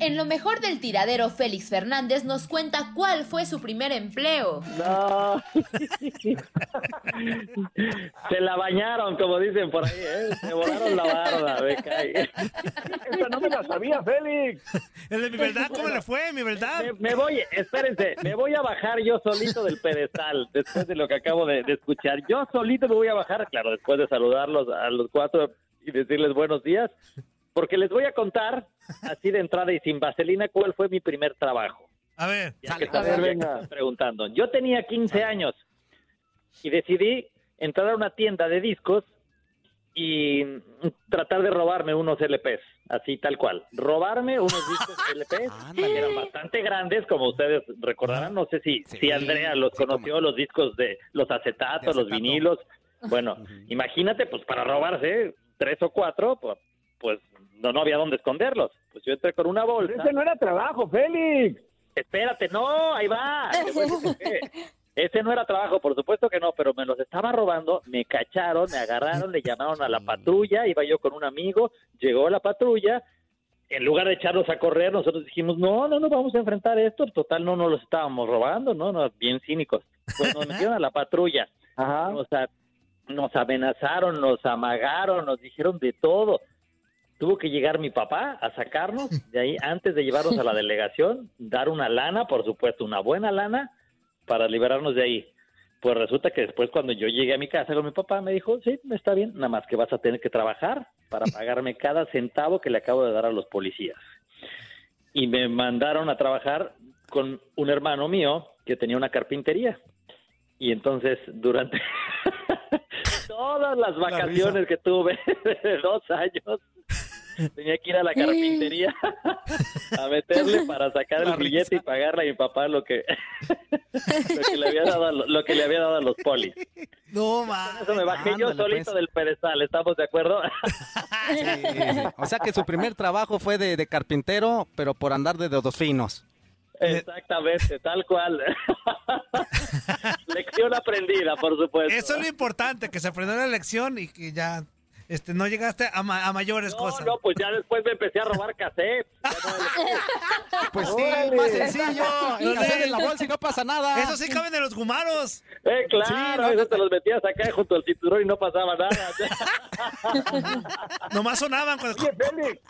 En lo mejor del tiradero, Félix Fernández nos cuenta cuál fue su primer empleo. No. Se la bañaron, como dicen por ahí, ¿eh? Se volaron la barda, me cae. Esta no me la sabía, Félix. El de mi verdad, ¿cómo le fue? Mi verdad. Me, me voy, espérense, me voy a bajar yo solito del pedestal después de lo que acabo de, de escuchar. Yo solito me voy a bajar, claro, después de saludarlos a los cuatro y decirles buenos días, porque les voy a contar, así de entrada y sin vaselina, cuál fue mi primer trabajo. A ver, Ya que están preguntando. Yo tenía 15 años y decidí entrar a una tienda de discos y tratar de robarme unos LPs, así tal cual. Robarme unos discos LPs que eran bastante grandes, como ustedes recordarán. No sé si, si Andrea los conoció, los discos de los acetatos, los vinilos. Bueno, imagínate, pues para robarse tres o cuatro, pues, pues no, no había dónde esconderlos. Pues yo entré con una bolsa. Ese no era trabajo, Félix. Espérate, no, ahí va. Ese no era trabajo, por supuesto que no, pero me los estaba robando, me cacharon, me agarraron, le llamaron a la patrulla, iba yo con un amigo, llegó la patrulla, en lugar de echarnos a correr, nosotros dijimos, no, no, no vamos a enfrentar esto, total no nos los estábamos robando, no, no, bien cínicos. Pues nos metieron a la patrulla, Nos, a- nos amenazaron, nos amagaron, nos dijeron de todo. Tuvo que llegar mi papá a sacarnos de ahí antes de llevarnos a la delegación, dar una lana, por supuesto, una buena lana, para liberarnos de ahí. Pues resulta que después cuando yo llegué a mi casa con mi papá me dijo, sí, está bien, nada más que vas a tener que trabajar para pagarme cada centavo que le acabo de dar a los policías. Y me mandaron a trabajar con un hermano mío que tenía una carpintería. Y entonces durante todas las vacaciones que tuve de dos años, tenía que ir a la carpintería a meterle para sacar el billete y pagarle a mi papá lo que, lo que le había dado a, lo, lo que le había dado a los polis. No, ma. Eso me bajé yo solito pues. del pedestal, ¿estamos de acuerdo? O sea que su primer trabajo fue de, de carpintero, pero por andar de dedos finos. Exactamente, tal cual. Lección aprendida, por supuesto. Eso es lo importante, que se aprendió la lección y que ya este, no llegaste a, ma- a mayores cosas. No, pues ya después me empecé a robar cassettes. Pues sí, Órale. más sencillo. Los El cassette de- en la bolsa y no pasa nada. Eso sí caben en los gumaros. Eh, claro, eso te los metías acá junto al cinturón y no pasaba nada. Nomás sonaban cuando... Oye, Félix,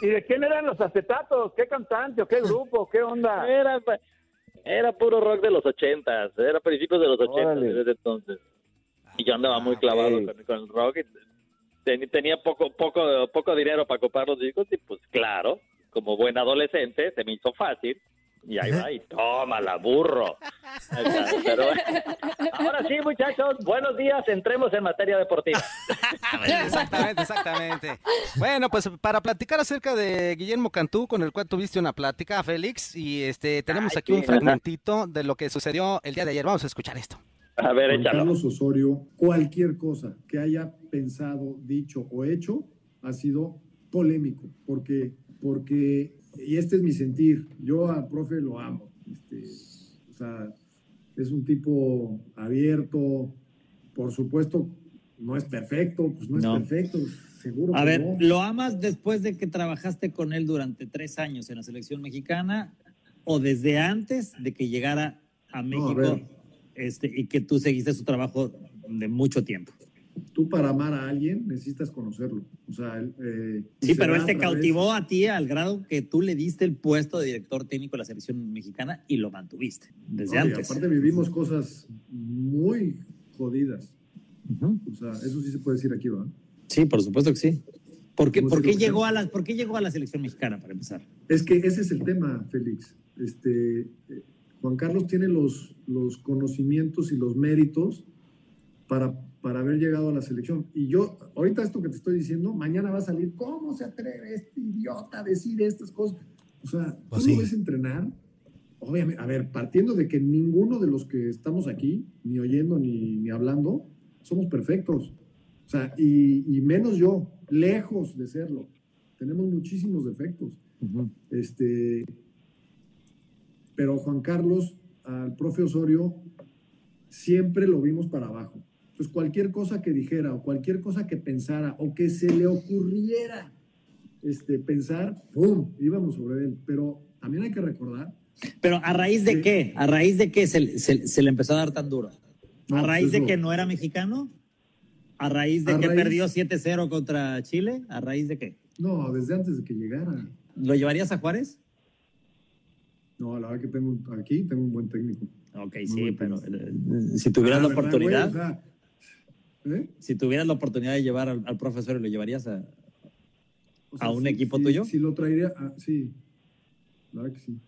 ¿y de quién eran los acetatos? ¿Qué cantante o qué grupo? ¿Qué onda? Era, era puro rock de los ochentas, era principios de los ochentas desde entonces. Y yo andaba muy clavado ok. con, con el rock. y tenía poco, poco, poco dinero para comprar los discos y pues claro, como buen adolescente se me hizo fácil y ahí va y tómala, burro. Pero ahora sí, muchachos, buenos días, entremos en materia deportiva. Exactamente, exactamente. Bueno, pues para platicar acerca de Guillermo Cantú, con el cual tuviste una plática, Félix, y este tenemos Ay, aquí un fragmentito de lo que sucedió el día de ayer. Vamos a escuchar esto. A ver, Juan échalo. Carlos Osorio, cualquier cosa que haya pensado, dicho o hecho ha sido polémico, porque, porque, y este es mi sentir, yo al profe lo amo, este, o sea, es un tipo abierto, por supuesto, no es perfecto, pues no es perfecto, seguro A que ver, no. ¿lo amas después de que trabajaste con él durante tres años en la selección mexicana o desde antes de que llegara a No, a México ver. Este, y que tú seguiste su trabajo de mucho tiempo? Tú para amar a alguien necesitas conocerlo, o sea, eh, y Sí, pero él te través- cautivó a ti al grado que tú le diste el puesto de director técnico de la selección mexicana y lo mantuviste desde No, y antes. aparte vivimos cosas muy jodidas. O sea, eso sí se puede decir aquí, ¿verdad? Sí, por supuesto que sí. ¿Por qué, ¿Cómo por qué llegó a la, ¿Por qué llegó a la selección mexicana, para empezar? Es que ese es el tema, Félix. Este, Juan Carlos tiene los, los conocimientos y los méritos para, para haber llegado a la selección. Y yo, ahorita esto que te estoy diciendo, mañana va a salir, ¿cómo se atreve este idiota a decir estas cosas? O sea, tú Pues sí. ves entrenar. Obviamente, a ver, partiendo de que ninguno de los que estamos aquí, ni oyendo ni, ni hablando, somos perfectos. O sea, y, y menos yo, lejos de serlo. Tenemos muchísimos defectos. Este, pero Juan Carlos, al profe Osorio, siempre lo vimos para abajo. Entonces, cualquier cosa que dijera o cualquier cosa que pensara o que se le ocurriera este, pensar, ¡pum! íbamos sobre él. Pero también hay que recordar. Pero a raíz de qué? ¿A raíz de qué se, se- se le empezó a dar tan duro? ¿A raíz pues de que no era mexicano? ¿A raíz de A que raíz- perdió 7-0 contra Chile? ¿A raíz de qué? No, desde antes de que llegara. ¿Lo llevarías a Juárez? No, la verdad que tengo aquí tengo un buen técnico. Ok, Muy sí, pero técnico. eh, si tuvieras la ¿verdad, oportunidad, güey? O sea, ¿eh? si tuvieras la oportunidad de llevar al, al profesor, ¿lo llevarías a, O sea, a un sí, equipo sí, tuyo? Sí, lo traería. ah, sí, la verdad que sí.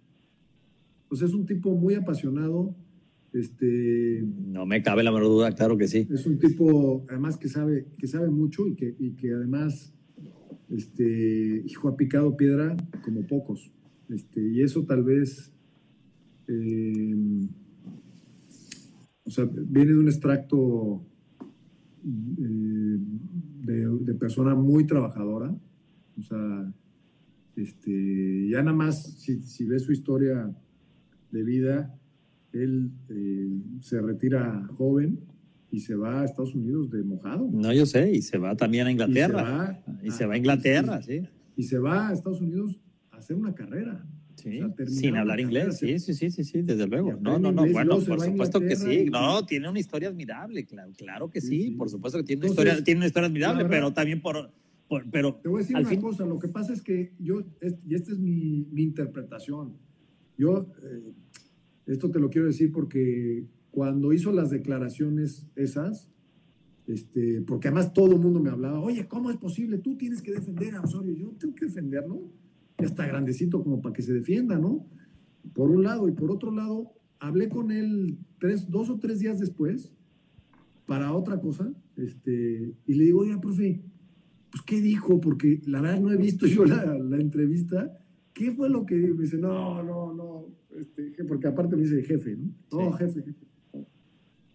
Pues es un tipo muy apasionado. Este, No me cabe la menor duda, claro que sí. es un tipo, además, que sabe, que sabe mucho y que, y que además, este, hijo, ha picado piedra como pocos. Este, y eso tal vez, eh, o sea, viene de un extracto eh, de, de persona muy trabajadora. O sea, este, ya nada más, si, si ves su historia de vida, él eh, se retira joven y se va a Estados Unidos de mojado. No, yo sé, y se va también a Inglaterra. Y se va, Y se va a Inglaterra, sí. y se va a Estados Unidos hacer una carrera. Sí, O sea, sin hablar inglés, sí, sí, sí, sí, sí, desde luego. No, no, no, bueno, por supuesto que sí. No, tiene una historia admirable, claro, claro que sí, por supuesto que tiene una Entonces, historia, tiene una historia admirable, verdad- pero también por, por- pero Te voy a decir al una fin, cosa, lo que pasa es que yo, y esta es mi, mi interpretación, yo, eh, esto te lo quiero decir porque cuando hizo las declaraciones esas, este, porque además todo el mundo me hablaba, oye, ¿cómo es posible? Tú tienes que defender a Osorio, yo tengo que defenderlo, ya está grandecito como para que se defienda, ¿no? Por un lado, y por otro lado, hablé con él tres, dos o tres días después para otra cosa, este, y le digo, oiga, profe, pues, ¿qué dijo? Porque la verdad no he visto yo la, la entrevista. ¿Qué fue lo que me dice? No, no, no, este, porque aparte me dice jefe, ¿no? No, jefe, jefe.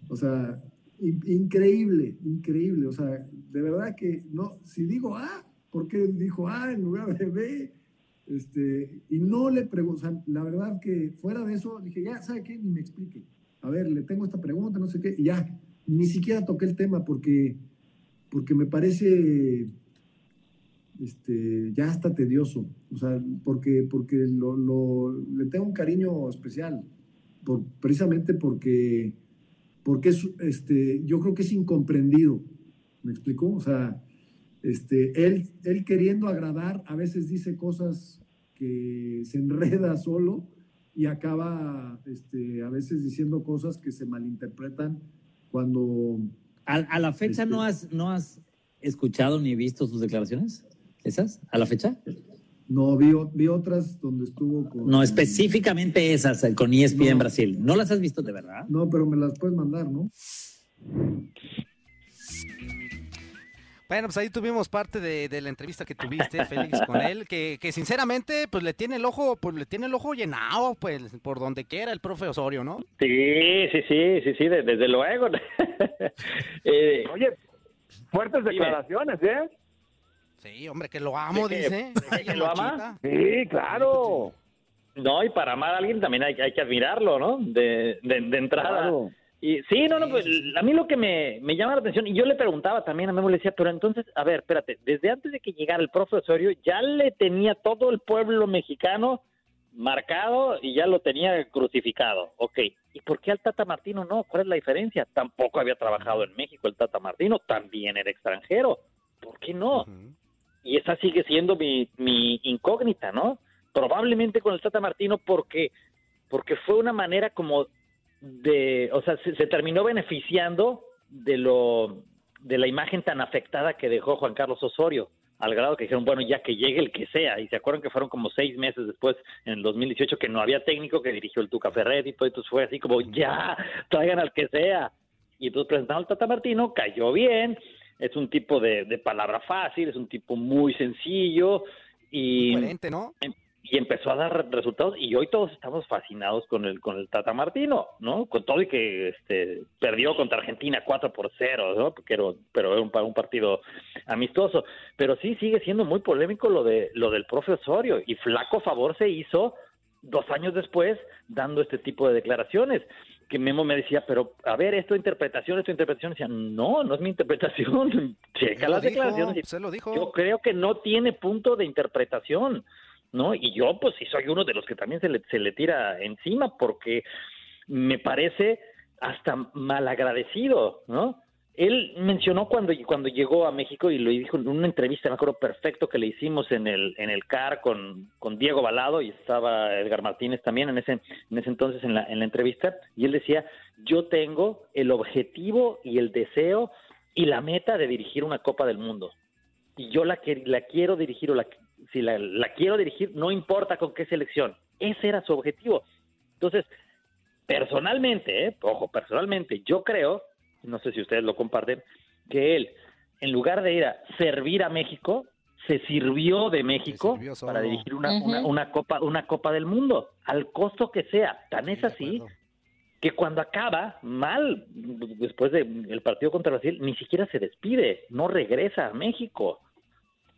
O sea, in- increíble, increíble. O sea, de verdad que no, si digo A, ¿por qué dijo A en lugar de B? Este, y no le pregunto, la verdad que fuera de eso, dije, ya, ¿sabe qué? Ni me explique. A ver, le tengo esta pregunta, no sé qué, y ya, ni siquiera toqué el tema porque, porque me parece este, ya hasta tedioso, o sea, porque, porque lo, le tengo un cariño especial, por- precisamente porque, porque es, este, yo creo que es incomprendido, ¿me explicó? O sea, este, él, él queriendo agradar, a veces dice cosas que se enreda solo y acaba este, a veces diciendo cosas que se malinterpretan cuando... a, a la fecha Este- no has, no has escuchado ni visto sus declaraciones? ¿Esas? ¿A la fecha? No, vi, vi otras donde estuvo con... No, específicamente esas eh, con ESPN Brasil. ¿No las has visto de verdad? No, pero me las puedes mandar, ¿no? Bueno, pues ahí tuvimos parte de, de la entrevista que tuviste, Félix, con él, que, que sinceramente, pues le tiene el ojo, pues le tiene el ojo llenado, pues, por donde quiera el profe Osorio, ¿no? Sí, sí, sí, sí, sí, de- desde luego. Eh, Oye, fuertes declaraciones, ¿eh? Sí, hombre, que lo amo, dice. ¿De que lo ama? Sí, claro. No, y para amar a alguien también hay, hay que admirarlo, ¿no? De, de, de entrada. Claro. Y sí, no, no, pues a mí lo que me, me llama la atención, y yo le preguntaba también a Memo, le decía, pero entonces, a ver, espérate, desde antes de que llegara el profe Osorio, ya le tenía todo el pueblo mexicano marcado y ya lo tenía crucificado. Ok, ¿y por qué al Tata Martino no? ¿Cuál es la diferencia? Tampoco había trabajado en México el Tata Martino, también era extranjero. ¿Por qué no? Y esa sigue siendo mi, mi incógnita, ¿no? Probablemente con el Tata Martino porque, porque fue una manera como de, o sea, se, se terminó beneficiando de lo, de la imagen tan afectada que dejó Juan Carlos Osorio, al grado que dijeron, bueno, ya que llegue el que sea, y se acuerdan que fueron como seis meses después, en el 2018, que no había técnico que dirigió el Tuca Ferretti y todo, entonces fue así como, ya, traigan al que sea. Y entonces presentaron al Tata Martino, cayó bien, es un tipo de, de palabra fácil, es un tipo muy sencillo y, Coherente, ¿no? Y empezó a dar re- resultados y hoy todos estamos fascinados con el con el Tata Martino, ¿no? Con todo y que este perdió contra Argentina 4 por 0, ¿no? Porque era, pero era un, un partido amistoso, pero sí sigue siendo muy polémico lo de lo del profe Osorio y flaco favor se hizo dos años después dando este tipo de declaraciones que Memo me decía, pero a ver, esto interpretación, esto interpretación, decía, no, no es mi interpretación, checa las dijo, declaraciones. se lo dijo. Yo creo que no tiene punto de interpretación, ¿no? Y yo, pues sí, soy uno de los que también se le, se le tira encima porque me parece hasta malagradecido, ¿no? Él mencionó cuando, cuando llegó a México y lo dijo en una entrevista, me acuerdo perfecto que le hicimos en el, en el CAR con, con Diego Balado y estaba Edgar Martínez también en ese, en ese entonces en la, en la entrevista, y él decía, yo tengo el objetivo y el deseo y la meta de dirigir una Copa del Mundo. Y yo la, que, la quiero dirigir o la, si la, la quiero dirigir, no importa con qué selección. Ese era su objetivo. Entonces, personalmente, ¿eh? ojo, personalmente, yo creo, no sé si ustedes lo comparten, que él, en lugar de ir a servir a México, se sirvió de México sirvió para dirigir una, una, una copa, una copa del mundo, al costo que sea. Tan es así que cuando acaba mal, después del partido contra Brasil, ni siquiera se despide, no regresa a México.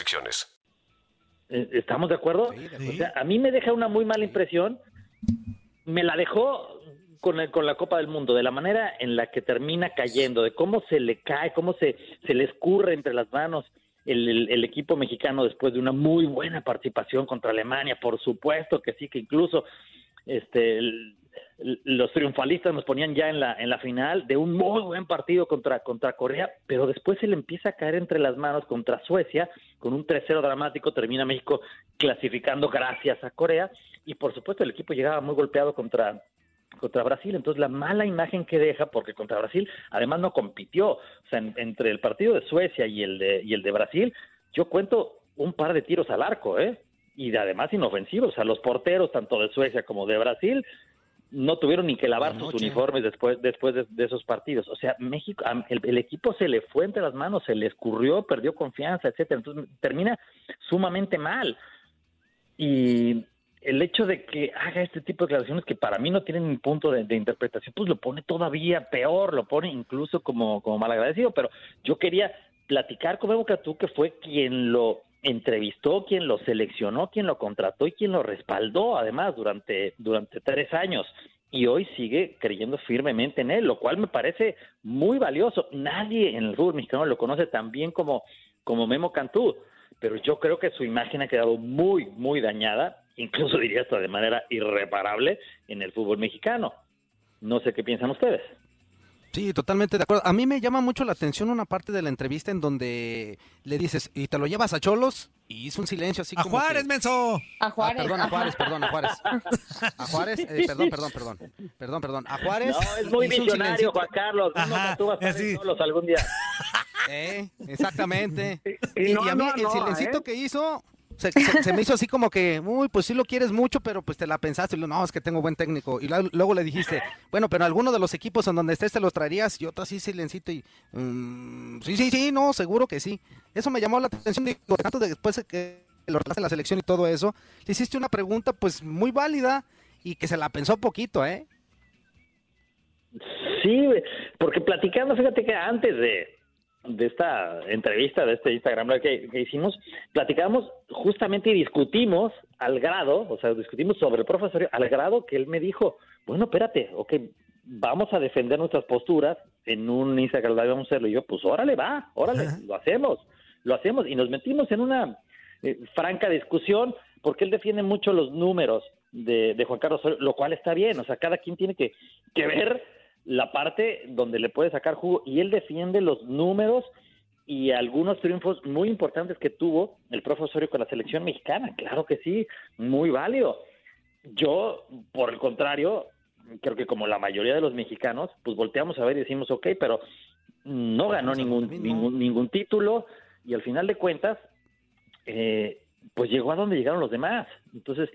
restricciones. Eh, ¿Estamos de acuerdo? O sea, a mí me deja una muy mala impresión. Me la dejó con, el- con la Copa del Mundo, de la manera en la que termina cayendo, de cómo se le cae, cómo se, se le escurre entre las manos el, el- el equipo mexicano después de una muy buena participación contra Alemania. Por supuesto que sí, que incluso este, el- el- los triunfalistas nos ponían ya en la, en la final de un muy buen partido contra, contra Corea, pero después se le empieza a caer entre las manos contra Suecia, con un 3-0 dramático, termina México clasificando gracias a Corea, y por supuesto el equipo llegaba muy golpeado contra, contra Brasil, entonces la mala imagen que deja, porque contra Brasil además no compitió, o sea, en- entre el partido de Suecia y el de, y el de Brasil, yo cuento un par de tiros al arco, ¿eh? Y de- además inofensivos, o sea, los porteros tanto de Suecia como de Brasil no tuvieron ni que lavar sus uniformes después después de, de esos partidos. O sea, México, el, el equipo se le fue entre las manos, se le escurrió, perdió confianza, etcétera. Entonces termina sumamente mal. Y el hecho de que haga este tipo de declaraciones que para mí no tienen un punto de, de interpretación, pues lo pone todavía peor, lo pone incluso como, como malagradecido. Pero yo quería platicar con Memo Catú, que fue quien lo entrevistó, quien lo seleccionó, quien lo contrató y quien lo respaldó, además, durante, durante tres años. y hoy sigue creyendo firmemente en él, lo cual me parece muy valioso. Nadie en el fútbol mexicano lo conoce tan bien como, como Memo Cantú, pero yo creo que su imagen ha quedado muy, muy dañada, incluso diría hasta de manera irreparable en el fútbol mexicano. No sé qué piensan ustedes. Sí, totalmente de acuerdo. A mí me llama mucho la atención una parte de la entrevista en donde le dices, ¿y te lo llevas a Cholos? Y hizo un silencio así ¡A como Juárez, que- menso! A Ah, Juárez. perdón, a. Juárez, perdón, a Juárez. A Juárez, eh, perdón, perdón, perdón. Perdón, perdón. A Juárez. No, es muy visionario. Juan Carlos. Ajá, Cantú va a en Cholos algún día. Eh, exactamente. Y Y, no, y a mí no, el silencito ¿eh? que hizo se, se- se me hizo así como que, uy, pues sí lo quieres mucho, pero pues te la pensaste. No, es que tengo buen técnico. Y luego le dijiste, bueno, pero alguno de los equipos en donde estés te los traerías. Y otro así silencito y, mm, sí, sí, sí, no, seguro que sí. Eso me llamó la atención. Digo, tanto de después de que lo en la selección y todo eso, le hiciste una pregunta pues muy válida y que se la pensó poquito, ¿eh? Sí, porque platicando, fíjate que antes de, de esta entrevista, de este Instagram que, que hicimos, platicamos justamente y discutimos al grado, o sea, discutimos sobre el profesor al grado que él me dijo, bueno, espérate, ok, vamos a defender nuestras posturas en un Instagram Live, vamos a hacerlo. Y yo, pues órale, va, órale, lo hacemos, lo hacemos. Y nos metimos en una eh, franca discusión porque él defiende mucho los números de, de Juan Carlos Osorio, lo cual está bien, o sea, cada quien tiene que, que ver la parte donde le puede sacar jugo y él defiende los números y algunos triunfos muy importantes que tuvo el profe Osorio con la selección mexicana, claro que sí, muy válido. Yo, por el contrario, creo que como la mayoría de los mexicanos, pues volteamos a ver y decimos, ok, pero no ganó ningún, ningún, ningún título. Y al final de cuentas, eh, pues llegó a donde llegaron los demás. Entonces,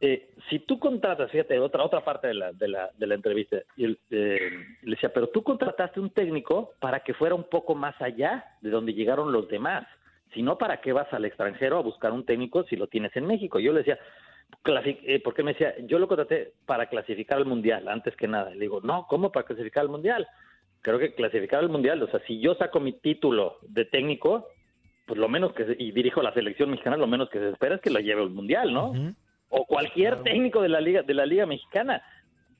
eh, si tú contratas, fíjate, otra otra parte de la, de la, de la entrevista, y él, eh, le decía, pero tú contrataste un técnico para que fuera un poco más allá de donde llegaron los demás. Si no, ¿para qué vas al extranjero a buscar un técnico si lo tienes en México? Yo le decía, eh, porque me decía, yo lo contraté para clasificar al Mundial, antes que nada. Le digo, no, ¿cómo para clasificar al Mundial? Creo que clasificar al Mundial, o sea, si yo saco mi título de técnico, pues lo menos que, se- y dirijo la selección mexicana, lo menos que se espera es que lo lleve al Mundial, ¿no? O cualquier técnico de la Liga, de la Liga Mexicana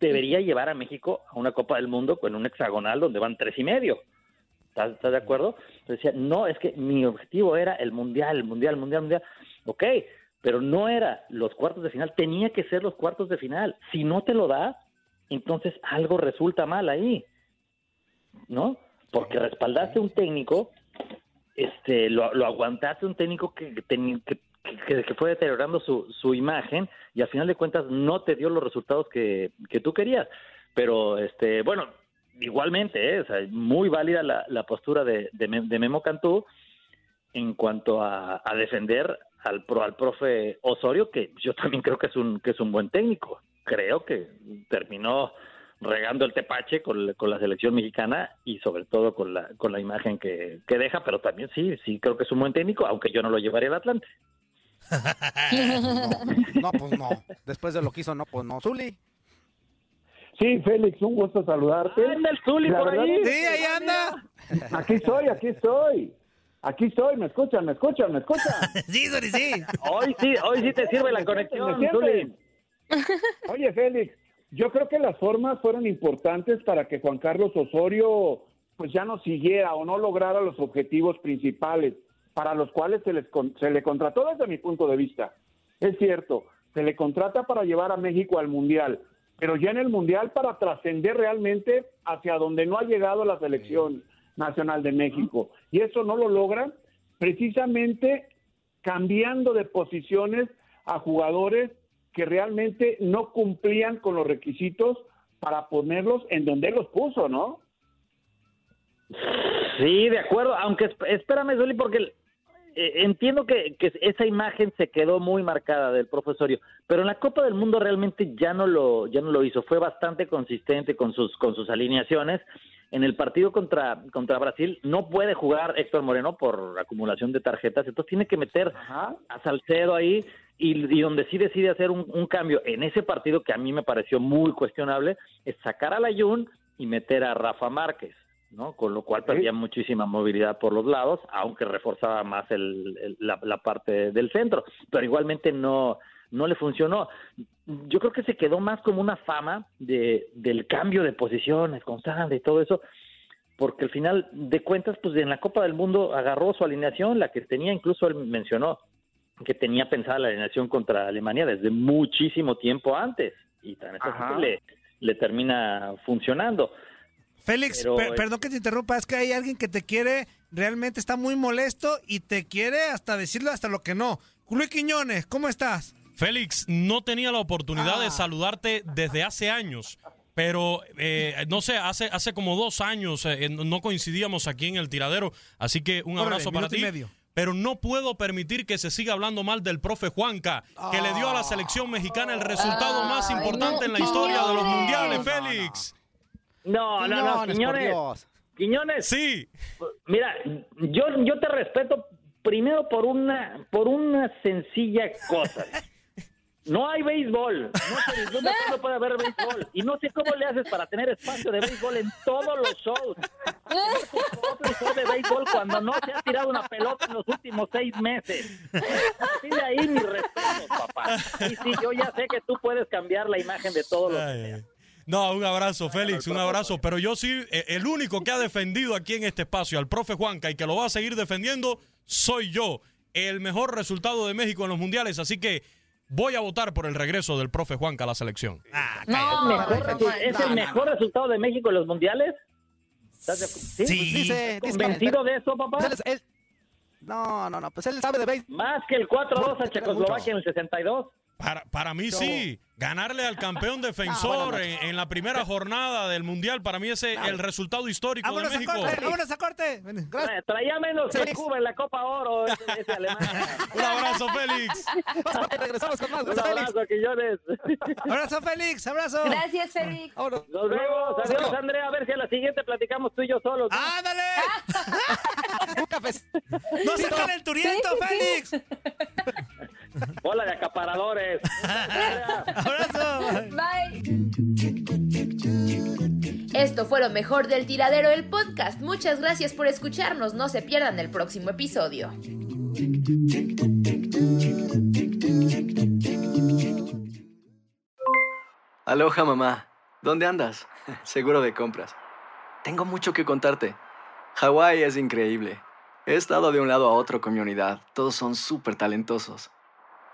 debería llevar a México a una Copa del Mundo con un hexagonal donde van tres y medio. ¿Estás, estás de acuerdo? Entonces decía, no, es que mi objetivo era el mundial, el mundial, el mundial, el mundial. Ok, pero no era los cuartos de final, tenía que ser los cuartos de final. Si no te lo da, entonces algo resulta mal ahí, ¿no? Porque respaldaste un técnico, este, lo, aguantaste un técnico que, que, que, que- fue deteriorando su, su imagen y al final de cuentas no te dio los resultados que, que tú querías. Pero, este, bueno, igualmente, ¿eh? Muy válida la, postura de Memo Cantú en cuanto a, a defender al, pro, al profe Osorio, que yo también creo que es un, que es un buen técnico. Creo que terminó regando el tepache con, la- con la selección mexicana y sobre todo con la, con la imagen que, que deja, pero también sí, sí creo que es un buen técnico, aunque yo no lo llevaría al Atlante. No, pues no. Después de lo que hizo, no, pues no. Zuli. Sí, Félix, un gusto saludarte. ¡Anda el Zuli La por verdad ahí! Sí, ahí anda. Aquí estoy, aquí estoy. Aquí estoy, me escuchan, me escuchan, me escuchan. Sí, Zuli, sí. Hoy sí, hoy sí te sirve la ¿Me conexión? Zuli. Oye, Félix, yo creo que las formas fueron importantes para que Juan Carlos Osorio pues ya no siguiera o no lograra los objetivos principales para los cuales se, les se le contrató desde mi punto de vista. Es cierto, se le contrata para llevar a México al Mundial, pero ya en el Mundial para trascender realmente hacia donde no ha llegado la selección nacional de México. Y eso no lo logra precisamente cambiando de posiciones a jugadores que realmente no cumplían con los requisitos para ponerlos en donde él los puso, ¿no? Sí, de acuerdo, aunque esp- espérame, Zuli, porque eh, entiendo que, que esa imagen se quedó muy marcada del profesorio, pero en la Copa del Mundo realmente ya no lo ya no lo hizo, fue bastante consistente con sus con sus alineaciones. En el partido contra contra Brasil no puede jugar Héctor Moreno por acumulación de tarjetas, entonces tiene que meter a Salcedo ahí y, y donde sí decide hacer un, un cambio en ese partido que a mí me pareció muy cuestionable es sacar a Layun y meter a Rafa Márquez. ¿no? Con lo cual perdía muchísima movilidad por los lados, aunque reforzaba más el, el- la, la parte del centro, pero igualmente no, no le funcionó. yo creo que se quedó más como una fama de, del cambio de posiciones constante y todo eso, porque al final de cuentas, pues en la Copa del Mundo agarró su alineación, la que tenía, incluso él mencionó que tenía pensada la alineación contra Alemania desde muchísimo tiempo antes, y que le, le termina funcionando. Félix, Pero, per- eh, perdón que te interrumpa, es que hay alguien que te quiere, realmente está muy molesto y te quiere hasta decirlo hasta lo que no. Luis Quiñones, ¿cómo estás? Félix, no tenía la oportunidad Ah. de saludarte desde hace años, pero eh, no sé, hace, hace como dos años eh, no coincidíamos aquí en el tiradero, así que un Órale, abrazo para minuto y ti. medio. Pero no puedo permitir que se siga hablando mal del profe Juanca, que le dio a la selección mexicana el resultado más importante en la historia de los mundiales, Félix. No, no, no, Quiñones, por Quiñones. Dios. Quiñones. Sí. Mira, yo, yo te respeto primero por una, por una sencilla cosa. No hay béisbol. No se vislumbra cuándo puede haber béisbol. Y no sé cómo le haces para tener espacio de béisbol en todos los shows. Otro show de béisbol cuando no se ha tirado una pelota en los últimos seis meses. A partir de ahí, mi respeto, papá. Y sí, yo ya sé que tú puedes cambiar la imagen de todos los... No, un abrazo, Félix, un abrazo. Pero yo sí, eh, el único que ha defendido aquí en este espacio al profe Juanca y que lo va a seguir defendiendo soy yo. El mejor resultado de México en los mundiales, así que voy a votar por el regreso del profe Juanca a la selección. ¿Es, mejor resu- ¿Es el mejor resultado de México en los mundiales? ¿Estás de ¿Sí? Sí. Dice- ¿Estás dice- ¿Convencido de eso, papá? Él- él- No, no, no, pues él sabe de béisbol. Más que el 4-2 a Checoslovaquia en el 62. Para, para mí sí, ganarle al campeón defensor bueno, en, en la primera jornada del mundial, para mí ese es el resultado histórico de ¡Vámonos a México. corte! ¡Vámonos a corte! Tra- Traía menos que Cuba en la Copa Oro ese, ese alemán. Un abrazo, Félix. Regresamos con más. Un abrazo, Quillones. ¡Abrazo, Félix! ¡Abrazo! Gracias, Félix. Nos vemos. Adiós, Andrea. A ver si a la siguiente platicamos tú y yo solos. ¡Ándale! Un café. ¡No se calenturiento, Félix! Hola de acaparadores. ¡Abrazo! Bye. Esto fue lo mejor del tiradero del podcast. Muchas gracias por escucharnos. No se pierdan el próximo episodio. Aloha mamá, ¿dónde andas? Seguro de compras. Tengo mucho que contarte. Hawái es increíble. He estado de un lado a otro con mi unidad. Todos son súper talentosos.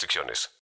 restricciones.